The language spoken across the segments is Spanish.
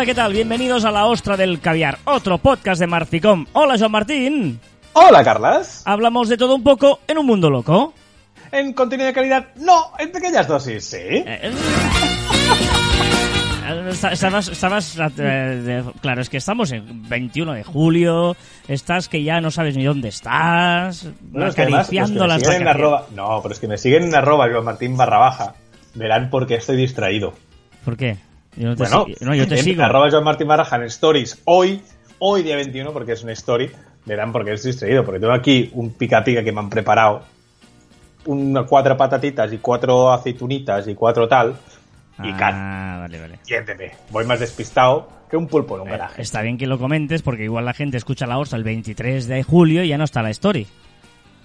Hola, ¿qué tal? Bienvenidos a La Ostra del Caviar, otro podcast de Marficom. Hola, Joan Martín. Hola, Carlas. Hablamos de todo un poco en un mundo loco. En contenido de calidad, no, en pequeñas dosis, sí. Eh, Estabas, estabas eh, claro, es que estamos en 21 de julio, estás que ya no sabes ni dónde estás, Bueno, es que además, acariciando las en arroba- No, pero es que me siguen en arroba Joan Martín barra baja. Verán por qué estoy distraído. ¿Por qué? Yo no te, Bueno, si- no, yo te en sigo. arroba Joan Martín barra baja en stories hoy, hoy día 21, porque es una story, verán por qué estoy distraído. Porque tengo aquí un pica pica que me han preparado, una, cuatro patatitas y cuatro aceitunitas y cuatro tal. Y Ah, vale, vale. siénteme, voy más despistado que un pulpo en un Eh, garaje. Está bien que lo comentes porque igual la gente escucha la ostra el 23 de julio y ya no está la story.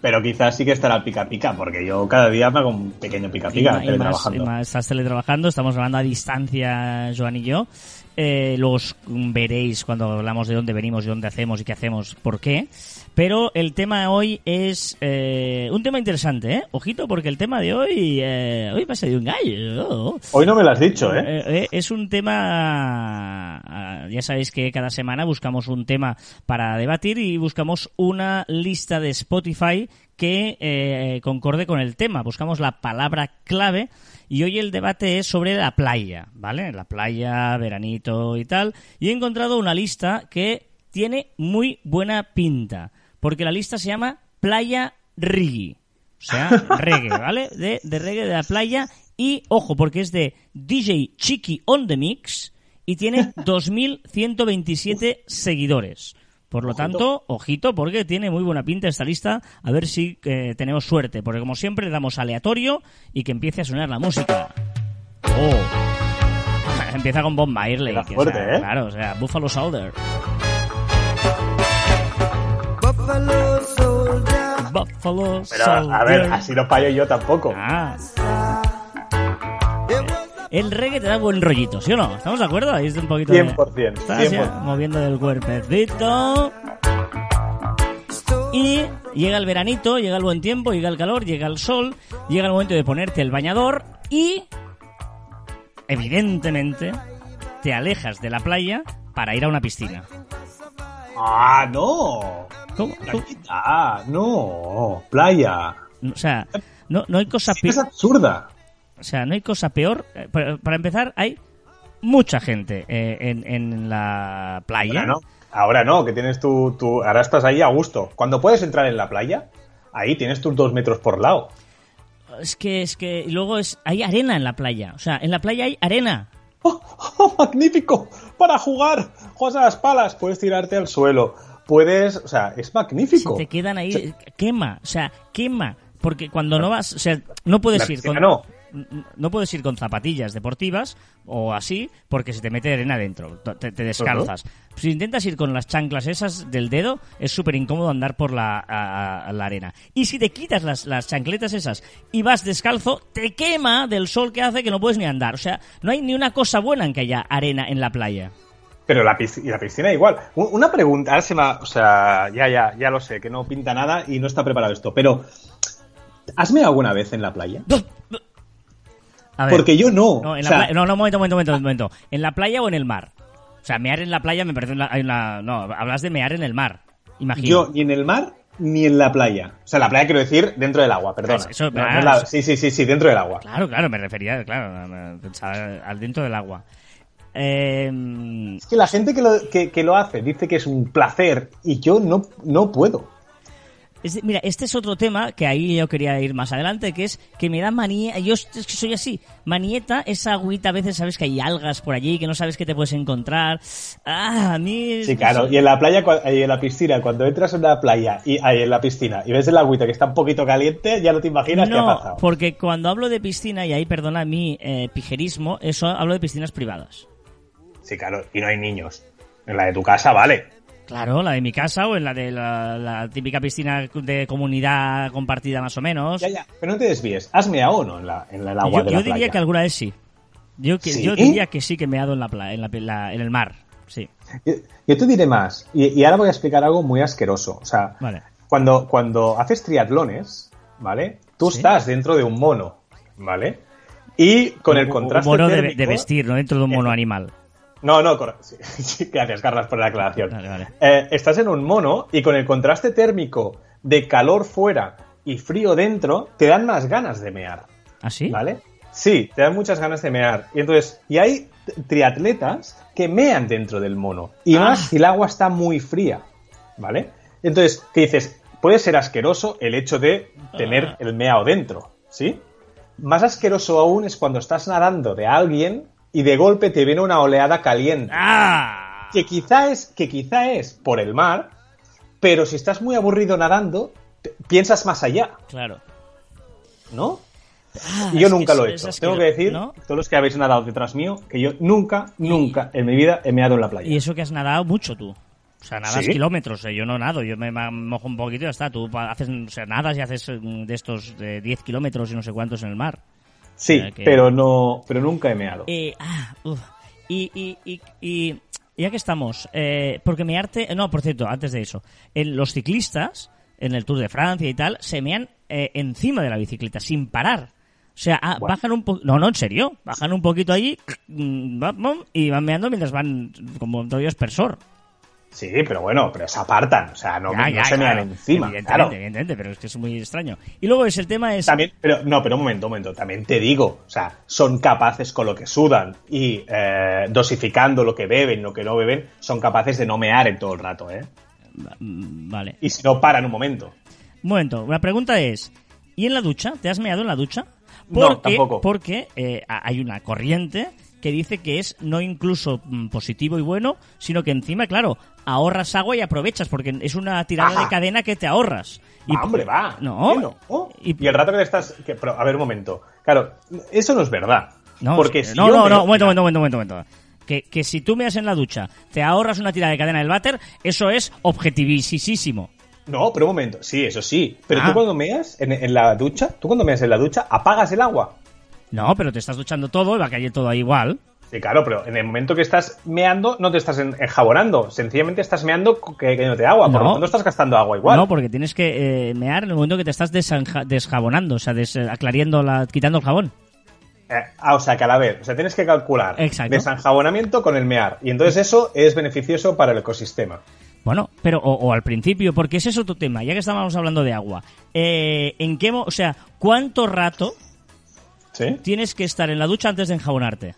Pero quizás sí que estará pica pica, porque yo cada día me hago un pequeño pica pica y más- teletrabajando. y más estás teletrabajando, estamos grabando a distancia, Joan y yo. Eh, luego os veréis cuando hablamos de dónde venimos y dónde hacemos y qué hacemos, por qué. Pero el tema hoy es eh, un tema interesante, ¿eh? Ojito, porque el tema de hoy, eh, hoy ha salido un gallo. Hoy no me lo has dicho, ¿eh? Eh, eh, es un tema, ah, ya sabéis que cada semana buscamos un tema para debatir y buscamos una lista de Spotify que eh, concorde con el tema. Buscamos la palabra clave y hoy el debate es sobre la playa, ¿vale? La playa, veranito y tal. Y he encontrado una lista que tiene muy buena pinta, porque la lista se llama Playa Rigi. O sea, reggae, ¿vale? De, de reggae de la playa. Y, ojo, porque es de DJ Chiqui on the Mix y tiene 2.127 seguidores. Por lo tanto, ojito, porque tiene muy buena pinta esta lista. A ver si eh, tenemos suerte. Porque, como siempre, le damos aleatorio y que empiece a sonar la música. ¡Oh! Empieza con Bob Marley. Que, o fuerte, sea, ¿eh? Claro, o sea, Buffalo Soldier. Buffalo soldier, Buffalo Pero, a Soldier. ver, así no fallo yo tampoco. Ah, el reggae te da buen rollito, ¿sí o no? ¿Estamos de acuerdo? Ahí es un poquito de... 100%, Estás ya 100%. moviendo el cuerpecito. Y llega el veranito, llega el buen tiempo, llega el calor, llega el sol, llega el momento de ponerte el bañador y, evidentemente, te alejas de la playa para ir a una piscina. ¡Ah, no! ¿Cómo? ¡Ah, no! ¡Playa! O sea, no, no hay cosa Es peor. absurda. O sea, no hay cosa peor. Eh, Para, para empezar, hay mucha gente eh, en, en la playa. Ahora no. Ahora no, que tienes tu, tu... Ahora estás ahí a gusto. Cuando puedes entrar en la playa, ahí tienes tus dos metros por lado. Es que, es que luego es, hay arena en la playa. O sea, en la playa hay arena. ¡Oh, oh, magnífico! Para jugar. Juegas a las palas. Puedes tirarte al suelo. Puedes... O sea, es magnífico. Te quedan ahí, quema, o sea, quema. Porque cuando no vas, o sea, no puedes La ir con. no. No puedes ir con zapatillas deportivas o así, porque se te mete arena dentro, te, te descalzas. Si intentas ir con las chanclas esas del dedo, es súper incómodo andar por la, a- a la arena. Y si te quitas las, las chancletas esas y vas descalzo, te quema del sol que hace que no puedes ni andar. O sea, no hay ni una cosa buena en que haya arena en la playa. Pero la piscina, y la piscina igual. Una pregunta, ahora se me O sea, ya, ya, ya lo sé, que no pinta nada y no está preparado esto. Pero, ¿has meado alguna vez en la playa? A ver. Porque yo no. No, en O la sea, playa- no, no, un momento, momento, un momento. ¿En la playa o en el mar? O sea, mear en la playa me parece una, hay una... No, hablas de mear en el mar, imagino. Yo ni en el mar ni en la playa. O sea, la playa quiero decir dentro del agua, perdona. Eso- No, no ah, en la- sí, sí, sí, sí, dentro del agua. Claro, claro, me refería, claro, pensaba al dentro del agua. Eh, Es que la gente que lo, que, que lo hace dice que es un placer y yo no, no puedo. Es- mira, este es otro tema que ahí yo quería ir más adelante, que es que me da manía, yo es que soy así, manieta, esa agüita, a veces sabes que hay algas por allí, que no sabes qué te puedes encontrar. Ah, a mí... Sí, claro. Y en la playa y en la piscina, cuando entras en la playa y ahí en la piscina y ves el agüita que está un poquito caliente, ya no te imaginas qué ha No, pasado. porque cuando hablo de piscina, y ahí perdona mi eh, pijerismo, eso hablo de piscinas privadas. Sí, claro. Y no hay niños. En la de tu casa, vale. Claro, la de mi casa o en la de la, la típica piscina de comunidad compartida más o menos. Ya, ya. Pero no te desvíes. ¿Has meado o no en, la, en el agua yo de yo la diría playa? que alguna vez sí. Yo, que, ¿Sí? yo diría que sí que me he dado en la, en, la, en el mar. Sí. Yo, yo te diré más. Y, y ahora voy a explicar algo muy asqueroso. O sea, Vale. cuando, cuando haces triatlones, ¿vale? Tú Sí. estás dentro de un mono, ¿vale? Y con el contraste Un mono de, térmico- de vestir, no dentro de un mono animal. No, no, cor- sí, sí, gracias, Carlas, por la aclaración. Vale, vale. Eh, estás en un mono y con el contraste térmico de calor fuera y frío dentro, te dan más ganas de mear. ¿Ah, sí? ¿Vale? Sí, te dan muchas ganas de mear. Y entonces, y hay triatletas que mean dentro del mono. Y Ah. más si el agua está muy fría. ¿Vale? Entonces, ¿qué dices? Puede ser asqueroso el hecho de tener Ah. el meao dentro. ¿Sí? Más asqueroso aún es cuando estás nadando de alguien y de golpe te viene una oleada caliente. ¡Ah! Que quizá es, que quizá es por el mar, pero si estás muy aburrido nadando, piensas más allá, Claro. ¿no? Ah, Y yo nunca lo he hecho. Tengo que decir, ¿no? todos los que habéis nadado detrás mío, que yo nunca, nunca en mi vida he meado en la playa. Y eso que has nadado mucho tú. O sea, nadas Sí. kilómetros, eh, yo no nado, yo me mojo un poquito y ya está. Tú haces, o sea, nadas y haces mm, de estos de 10 kilómetros y no sé cuántos en el mar. Sí, o sea que- pero no, pero nunca he meado. Eh, ah, uf. Y, y, y, y ya que estamos, eh, porque mearte, no, por cierto, antes de eso, en los ciclistas, en el Tour de Francia y tal, se mean eh, encima de la bicicleta, sin parar. O sea, ah, Bueno. bajan un poco, no, no, en serio, bajan un poquito allí mm, y van meando mientras van como rollo espersor. Sí, pero bueno, pero se apartan, o sea, no, Ya, no ya, se mean encima, Evidentemente, claro. evidentemente, pero es que es muy extraño. Y luego es el tema es... También, pero no, pero un momento, un momento. También te digo, o sea, son capaces con lo que sudan y eh, dosificando lo que beben, lo que no beben, son capaces de no mear en todo el rato, ¿eh? Mm, Vale. Y si no paran un momento. Un momento, la pregunta es, ¿y en la ducha? ¿Te has meado en la ducha? No, tampoco. Porque eh, hay una corriente que dice que es no incluso mm, positivo y bueno, sino que encima, claro, ahorras agua y aprovechas, porque es una tirada Ajá. de cadena que te ahorras. Y, Va, hombre, va. No. ¿Qué no? Y- Y, el rato que estás... que- pero, a ver, un momento. Claro, eso no es verdad. No, porque si no, yo no, me- no, un momento, momento, momento, momento. Que, que si tú meas en la ducha, te ahorras una tirada de cadena del váter, eso es objetivísimo. No, pero un momento. Sí, eso sí. Pero Ah. tú cuando meas en, en la ducha, tú cuando meas en la ducha, apagas el agua. No, pero te estás duchando todo y va a caer todo ahí igual. Sí, claro, pero en el momento que estás meando, no te estás en- enjabonando. Sencillamente estás meando que, que no te agua. Por No. lo tanto, estás gastando agua igual. No, porque tienes que eh, mear en el momento que te estás desjabonando, o sea, des- aclariendo la, quitando el jabón. Eh, ah, o sea, que a la vez, o sea, tienes que calcular Exacto. desenjabonamiento con el mear. Y entonces eso es beneficioso para el ecosistema. Bueno, pero o, o al principio, porque ese es otro tema, ya que estábamos hablando de agua. Eh, ¿En qué, o sea, cuánto rato ¿Sí? tienes que estar en la ducha antes de enjabonarte?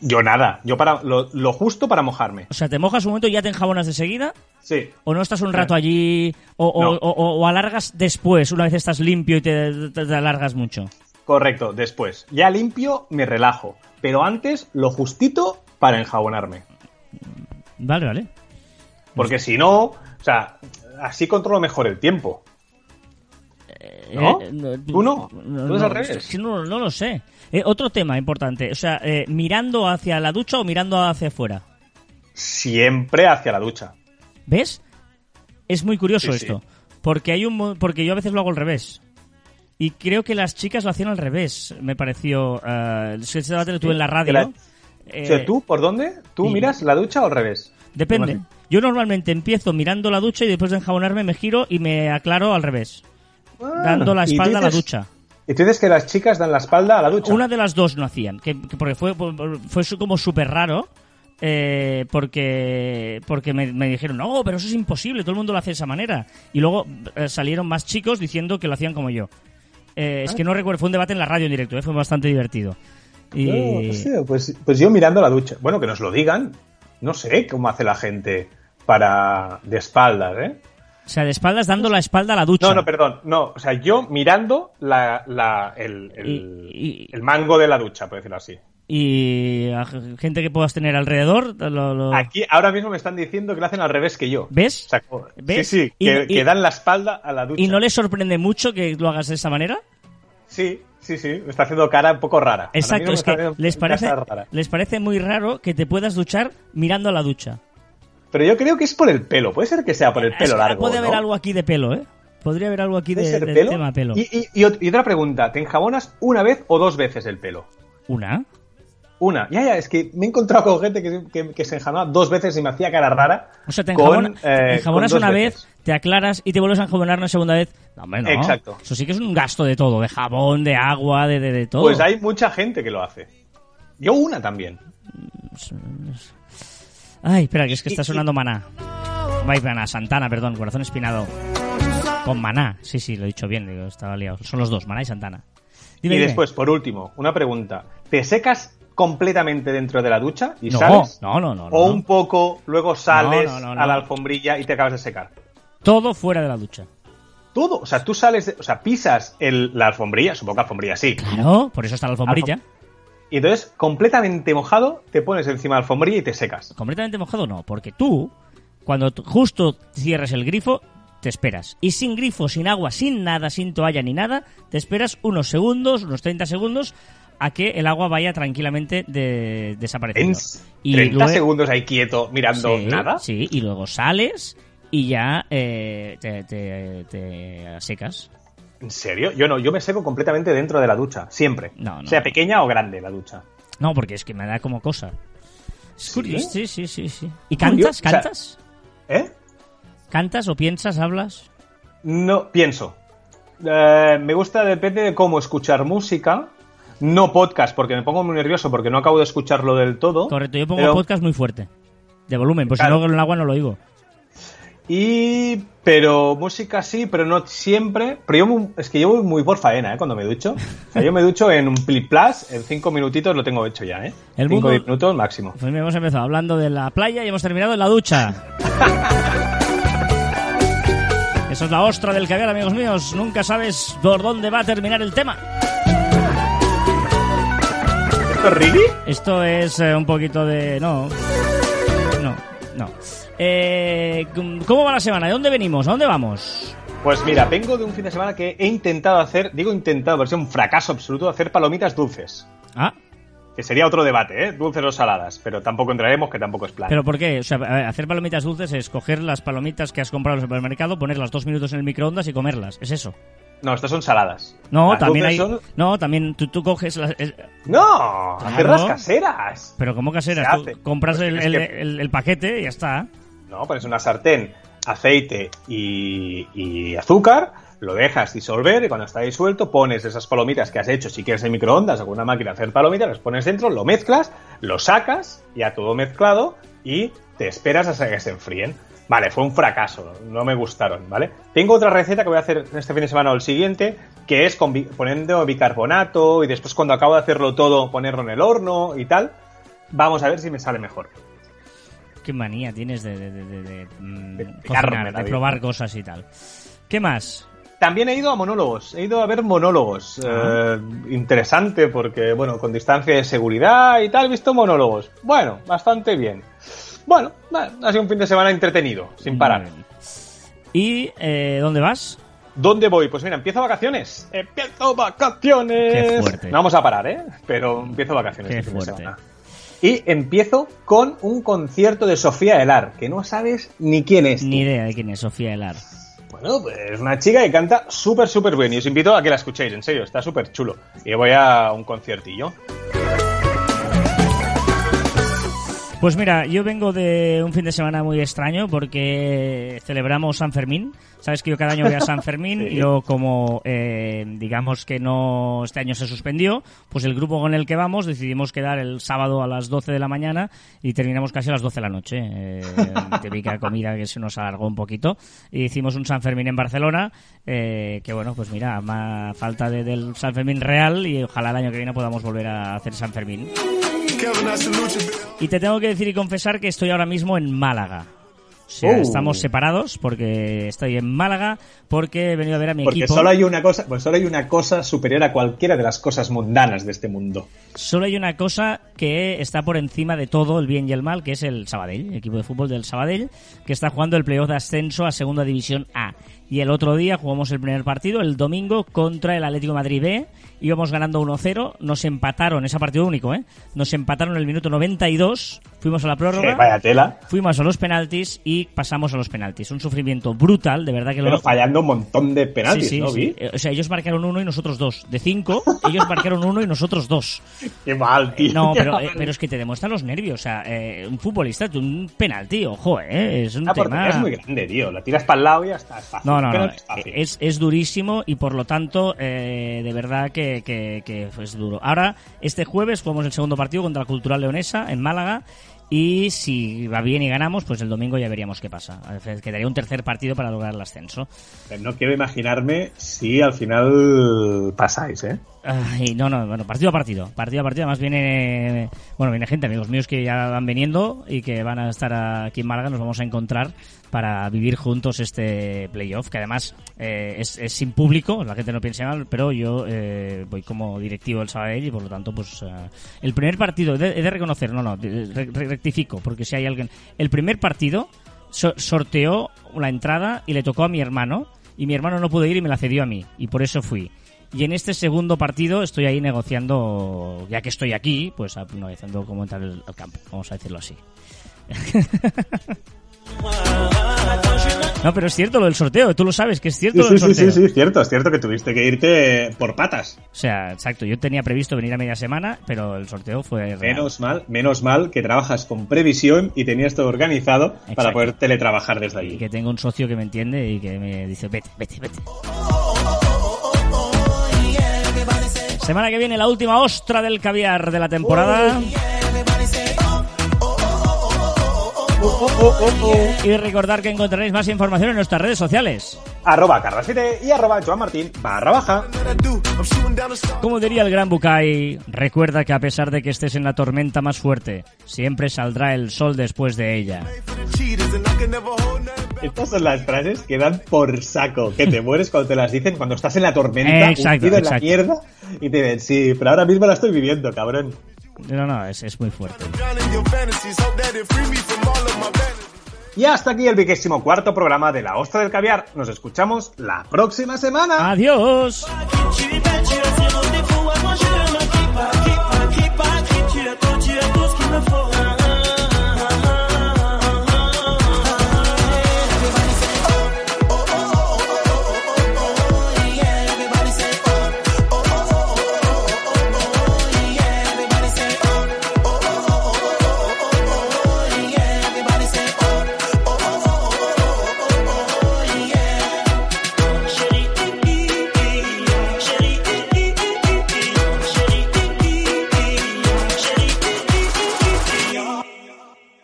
Yo nada. Yo para lo, lo justo para mojarme. O sea, te mojas un momento y ya te enjabonas de seguida, Sí. o no estás un rato allí, o, o- No. o- o- o alargas después, una vez estás limpio y te, te- te alargas mucho. Correcto, después. Ya limpio, me relajo. Pero antes, lo justito para enjabonarme. Vale, vale. Porque si no, o sea, así controlo mejor el tiempo. ¿No? Eh, ¿Tú no? ¿Tú es al revés? no, no lo sé. Eh, otro tema importante, o sea, eh, mirando hacia la ducha o mirando hacia afuera. Siempre hacia la ducha. ¿Ves? Es muy curioso Sí, sí. esto. Porque hay un mo- porque yo a veces lo hago al revés. Y creo que las chicas lo hacían al revés, me pareció. eh, ese debate lo tuve en la radio. Que la- Eh, O sea, ¿tú por dónde? ¿Tú y- miras la ducha o al revés? Depende. ¿Cómo Yo normalmente empiezo mirando la ducha y después de enjabonarme me giro y me aclaro al revés. Dando la Ah, ¿Y tú espalda a la dices- ducha. ¿Y tú dices que las chicas dan la espalda a la ducha? Una de las dos no hacían, que, que porque fue, fue como súper raro, eh, porque porque me, me dijeron, no, pero eso es imposible, todo el mundo lo hace de esa manera. Y luego eh, salieron más chicos diciendo que lo hacían como yo. Eh, es que no recuerdo, fue un debate en la radio en directo, eh, fue bastante divertido. Y... No, hostia, pues, pues yo mirando la ducha. Bueno, que nos lo digan. No sé cómo hace la gente para de espaldas, ¿eh? O sea, de espaldas dando la espalda a la ducha. No, no, perdón. No, o sea, yo mirando la, la- el, el- Y- y- el mango de la ducha, por decirlo así. Y a gente que puedas tener alrededor, lo- lo- Aquí ahora mismo me están diciendo que lo hacen al revés que yo. ¿ves? O sea, como- ¿Ves? Sí, sí, que, y- que dan la espalda a la ducha. ¿Y no les sorprende mucho que lo hagas de esa manera? Sí, sí, sí. Me está haciendo cara un poco rara. Exacto, es que les parece, les parece muy raro que te puedas duchar mirando a la ducha. Pero yo creo que es por el pelo. Puede ser que sea por el Es pelo largo. Puede haber ¿no? algo aquí de pelo, ¿eh? Podría haber algo aquí ¿Puede de, del pelo? tema pelo. Y, y- y ot- y otra pregunta. ¿Te enjabonas una vez o dos veces el pelo? ¿Una? Una. Ya, ya, es que me he encontrado con gente que, que- que se enjabonaba dos veces y me hacía cara rara. O sea, te con, eh, te enjabonas una veces. vez, te aclaras y te vuelves a enjabonar una segunda vez. No, hombre, no. Exacto. Eso sí que es un gasto de todo, de jabón, de agua, de, de, de todo. Pues hay mucha gente que lo hace. Yo una también. Ay, espera, que es que está sonando Maná. Maná, Santana, perdón, Corazón Espinado. Con Maná, sí, sí, lo he dicho bien, digo, estaba liado. Son los dos, Maná y Santana. Dime, y dime. después, por último, una pregunta. ¿Te secas completamente dentro de la ducha y No, sales? no, no, no, no, ¿O no. un poco, luego sales No, no, no, a la alfombrilla y te acabas de secar? Todo fuera de la ducha. Todo. O sea, tú sales, de- o sea, pisas el- la alfombrilla, supongo que alfombrilla sí. Claro, por eso está la alfombrilla. Y entonces, completamente mojado, te pones encima de la alfombrilla y te secas. Completamente mojado no, porque tú, cuando justo cierres el grifo, te esperas. Y sin grifo, sin agua, sin nada, sin toalla ni nada, te esperas unos segundos, unos 30 segundos, a que el agua vaya tranquilamente de, En desapareciendo. s- 30 luego- segundos ahí quieto mirando Sí, nada. Sí, y luego sales y ya eh, te, te- te secas. ¿En serio? Yo no, yo me seco completamente dentro de la ducha, siempre. No, no, sea pequeña o grande la ducha. No, porque es que me da como cosa. Es ¿Sí? curioso, sí, sí, sí, sí. ¿Y cantas? o sea- ¿Cantas? ¿Eh? ¿Cantas o piensas, hablas? No, pienso. Eh, me gusta, depende de cómo escuchar música. No podcast, porque me pongo muy nervioso porque no acabo de escucharlo del todo. Correcto, yo pongo Pero- podcast muy fuerte. De volumen, pues Claro. si no con el agua no lo oigo. Y. Pero música sí, pero no siempre. Pero yo es que yo voy muy por faena, ¿eh? Cuando me ducho. O sea, yo me ducho en un Plip Plus, en cinco minutitos lo tengo hecho ya, ¿eh? El cinco mundo- minutos máximo. Pues hemos empezado hablando de la playa y hemos terminado en la ducha. Eso es la ostra del caviar, amigos míos. Nunca sabes por dónde va a terminar el tema. ¿Esto es really? Esto es eh, un poquito de... No. Eh, ¿Cómo va la semana? ¿De dónde venimos? ¿A dónde vamos? Pues mira, vengo de un fin de semana que he intentado hacer, digo intentado, pero es un fracaso absoluto, hacer palomitas dulces. Ah, Que sería otro debate, ¿eh? Dulces o saladas, pero tampoco entraremos, que tampoco es plan. ¿pero por qué? O sea, ver, hacer palomitas dulces es coger las palomitas que has comprado en el supermercado, ponerlas dos minutos en el microondas y comerlas. Es eso. No, estas son saladas. No, Las también hay... son- No, también tú, tú coges las... es- No, Claro. hacerlas caseras. Pero como caseras, tú compras Pues el, es el- que- el- el paquete y ya está. No, pones una sartén, aceite y, y azúcar, lo dejas disolver y cuando está disuelto pones esas palomitas que has hecho, si quieres en microondas o con una máquina hacer palomitas, las pones dentro, lo mezclas, lo sacas, ya todo mezclado y te esperas hasta que se enfríen. Vale, fue un fracaso, no me gustaron, ¿vale? Tengo otra receta que voy a hacer este fin de semana o el siguiente, que es poniendo bicarbonato y después cuando acabo de hacerlo todo ponerlo en el horno y tal. Vamos a ver si me sale mejor. Qué manía tienes de, de, de, de- de, mm, cocinar, probar cosas y tal. ¿Qué más? También he ido a monólogos, he ido a ver monólogos. Ah. Eh, interesante porque, bueno, con distancia de seguridad y tal, he visto monólogos. Bueno, bastante bien. Bueno, ha sido un fin de semana entretenido, sin parar. ¿Y eh, dónde vas? ¿Dónde voy? Pues mira, empiezo vacaciones. ¡Empiezo vacaciones! Qué fuerte. No vamos a parar, ¿eh? Pero empiezo vacaciones. Qué este fin de fuerte. semana. Y empiezo con un concierto de Sofía Elar, que no sabes ni quién es. Ni idea de quién es Sofía Elar. Bueno, pues es una chica que canta súper, súper bien. Y os invito a que la escuchéis, en serio, está súper chulo. Y voy a un conciertillo. Pues mira, yo vengo de un fin de semana muy extraño porque celebramos San Fermín. Sabes que yo cada año voy a San Fermín Sí. y luego como eh, digamos que no este año se suspendió, pues el grupo con el que vamos decidimos quedar el sábado a las 12 de la mañana y terminamos casi a las 12 de la noche. Eh, típica comida que se nos alargó un poquito. Y hicimos un San Fermín en Barcelona, eh, que bueno, pues mira, más falta de- del San Fermín real y ojalá el año que viene podamos volver a hacer San Fermín. Y te tengo que decir y confesar que estoy ahora mismo en Málaga. O sea, Oh. estamos separados porque estoy en Málaga porque he venido a ver a mi Porque equipo. solo hay una cosa, pues solo hay una cosa superior a cualquiera de las cosas mundanas de este mundo. Solo hay una cosa que está por encima de todo el bien y el mal, que es el Sabadell, el equipo de fútbol del Sabadell, que está jugando el playoff de ascenso a Segunda División A. Y el otro día jugamos el primer partido, el domingo, contra el Atlético de Madrid B. Íbamos ganando 1-0, nos empataron, ese partido único, ¿eh? Nos empataron en el minuto 92, fuimos a la prórroga. Vaya tela. Fuimos a los penaltis y pasamos a los penaltis. Un sufrimiento brutal, de verdad que Pero lo... fallando un montón de penaltis, Sí, sí, ¿no? sí. Vi? Eh, O sea, ellos marcaron uno y nosotros dos. De cinco, ellos marcaron uno y nosotros dos. Qué mal, tío. No, pero, eh, pero es que te demuestran los nervios. O sea, eh, un futbolista, un penalti, ojo, eh, es un Ah, porque tema... es muy grande, tío. La tiras para el lado y ya está. Es fácil. No, no, no. Fácil. Es, es durísimo y por lo tanto, eh, de verdad que, que, que es duro. Ahora, este jueves jugamos el segundo partido contra la Cultural Leonesa en Málaga. Y si va bien y ganamos, pues el domingo ya veríamos qué pasa. Quedaría un tercer partido para lograr el ascenso. Pero No quiero imaginarme si al final pasáis, ¿eh? Ay, no, no, bueno, partido a partido. Partido a partido. Además viene, bueno, viene gente, amigos míos que ya van viniendo y que van a estar aquí en Málaga. Nos vamos a encontrar para vivir juntos este playoff, que además eh, es, es sin público, la gente no piense mal, pero yo eh, voy como directivo del Sabadell y por lo tanto, pues eh, el primer partido, he de, he de reconocer, no, no, re- rectifico, porque si hay alguien, el primer partido so- sorteó la entrada y le tocó a mi hermano y mi hermano no pudo ir y me la cedió a mí y por eso fui. Y en este segundo partido estoy ahí negociando, ya que estoy aquí, pues analizando cómo entrar al campo, vamos a decirlo así. No, pero es cierto lo del sorteo, tú lo sabes que es cierto Sí, lo del sí, sí, sorteo. sí, sí, es cierto, es cierto que tuviste que irte por patas. O sea, exacto, yo tenía previsto venir a media semana, pero el sorteo fue real. Menos mal, menos mal que trabajas con previsión y tenías todo organizado para poder teletrabajar desde Y allí. que tengo un socio que me entiende y que me dice, vete, vete, vete. Semana que viene la última ostra del caviar de la temporada. Y recordar que encontraréis más información en nuestras redes sociales. Arroba Carrasite y arroba Joan Martín barra baja. Como diría el gran Bucay, recuerda que a pesar de que estés en la tormenta más fuerte, siempre saldrá el sol después de ella. Estas son las frases que dan por saco, que te mueres cuando te las dicen, cuando estás en la tormenta, Exacto, hundido en la exacto. mierda, y te ven, sí, pero ahora mismo la estoy viviendo, cabrón. No, no, es, es muy fuerte. Y hasta aquí el vigésimo cuarto programa de La Ostra del Caviar. Nos escuchamos la próxima semana. Adiós.